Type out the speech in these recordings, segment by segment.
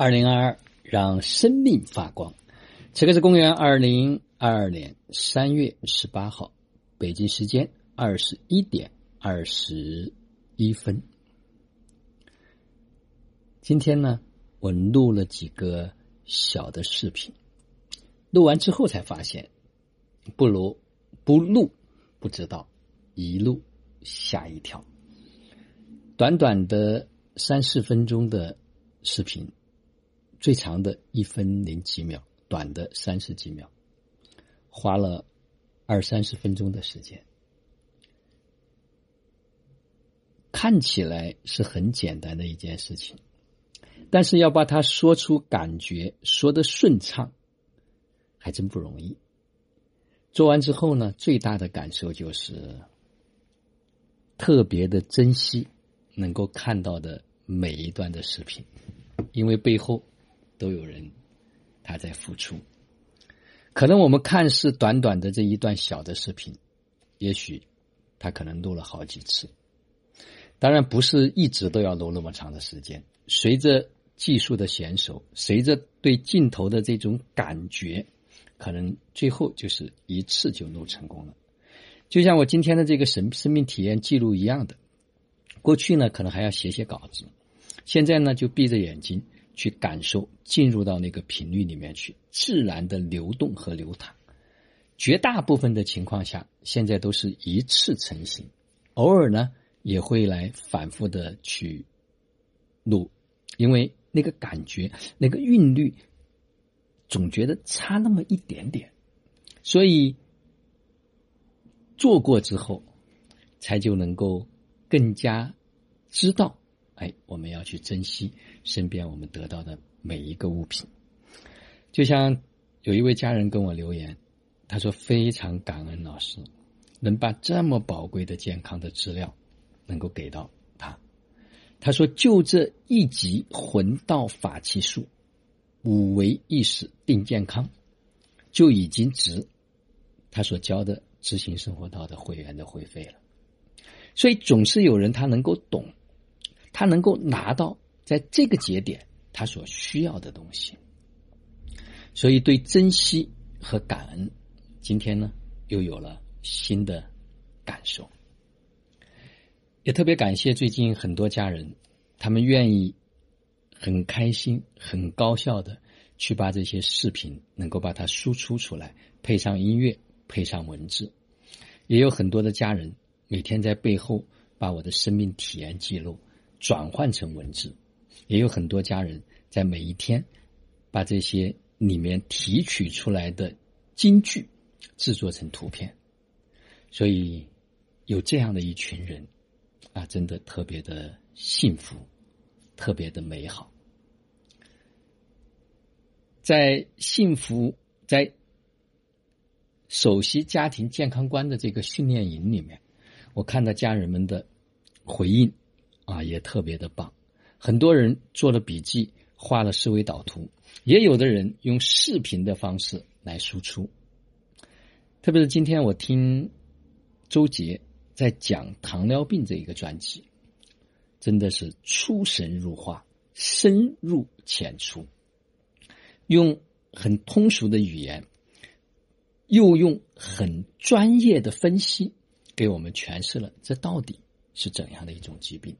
二零二二，让生命发光。这个是公元二零二二年三月十八号，北京时间二十一点二十一分。今天呢，我录了几个小的视频，录完之后才发现，不如不录不知道，一录吓一跳。短短的三四分钟的视频，最长的一分零几秒，短的三十几秒，花了二三十分钟的时间。看起来是很简单的一件事情，但是要把它说出感觉，说的顺畅，还真不容易。做完之后呢，最大的感受就是特别的珍惜。能够看到的每一段的视频，因为背后都有人他在付出。可能我们看似短短的这一段小的视频，也许他可能录了好几次。当然不是一直都要录那么长的时间。随着技术的娴熟，随着对镜头的这种感觉，可能最后就是一次就录成功了。就像我今天的这个生生命体验记录一样的。过去呢，可能还要写写稿子，现在呢，就闭着眼睛去感受，进入到那个频率里面去，自然的流动和流淌。绝大部分的情况下，现在都是一次成型，偶尔呢也会来反复的去录，因为那个感觉、那个韵律，总觉得差那么一点点，所以做过之后，才就能够。更加知道，哎，我们要去珍惜身边我们得到的每一个物品。就像有一位家人跟我留言，他说非常感恩老师能把这么宝贵的健康的资料能够给到他。他说就这一集魂道法器术，五维意识定健康，就已经值他所交的执行生活道的会员的会费了。所以总是有人他能够懂，他能够拿到在这个节点他所需要的东西，所以对珍惜和感恩，今天呢又有了新的感受，也特别感谢最近很多家人，他们愿意很开心、很高效的去把这些视频能够把它输出出来，配上音乐，配上文字，也有很多的家人。每天在背后把我的生命体验记录转换成文字，也有很多家人在每一天把这些里面提取出来的金句制作成图片，所以有这样的一群人啊，真的特别的幸福，特别的美好。在幸福在首席家庭健康观的这个训练营里面。我看到家人们的回应啊，也特别的棒。很多人做了笔记，画了思维导图，也有的人用视频的方式来输出。特别是今天我听周杰在讲糖尿病这一个专辑，真的是出神入化、深入浅出，用很通俗的语言，又用很专业的分析。给我们诠释了这到底是怎样的一种疾病，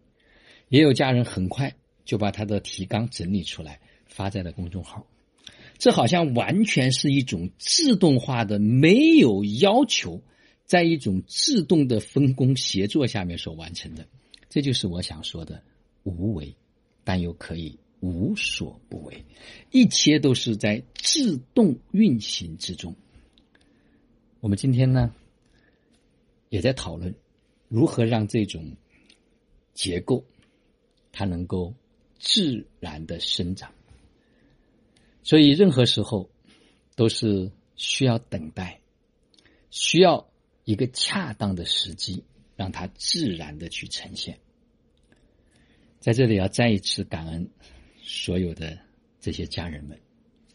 也有家人很快就把他的提纲整理出来发在了公众号，这好像完全是一种自动化的、没有要求，在一种自动的分工协作下面所完成的，这就是我想说的无为，但又可以无所不为，一切都是在自动运行之中。我们今天呢？也在讨论如何让这种结构它能够自然的生长，所以任何时候都是需要等待，需要一个恰当的时机，让它自然的去呈现。在这里要再一次感恩所有的这些家人们，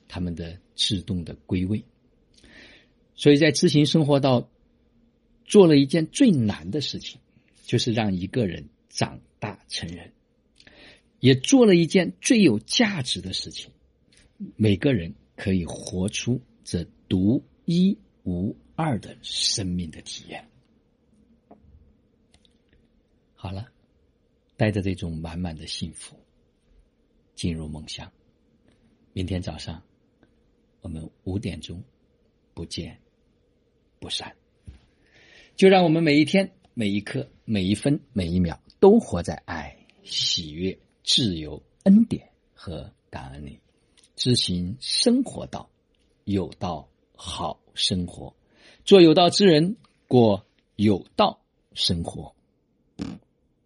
他们的自动的归位，所以在知行生活到。做了一件最难的事情，就是让一个人长大成人。也做了一件最有价值的事情。每个人可以活出这独一无二的生命的体验。好了，带着这种满满的幸福进入梦乡。明天早上我们五点钟不见不散。就让我们每一天、每一刻、每一分、每一秒都活在爱、喜悦、自由、恩典和感恩你，知行生活道，有道好生活，做有道之人，过有道生活。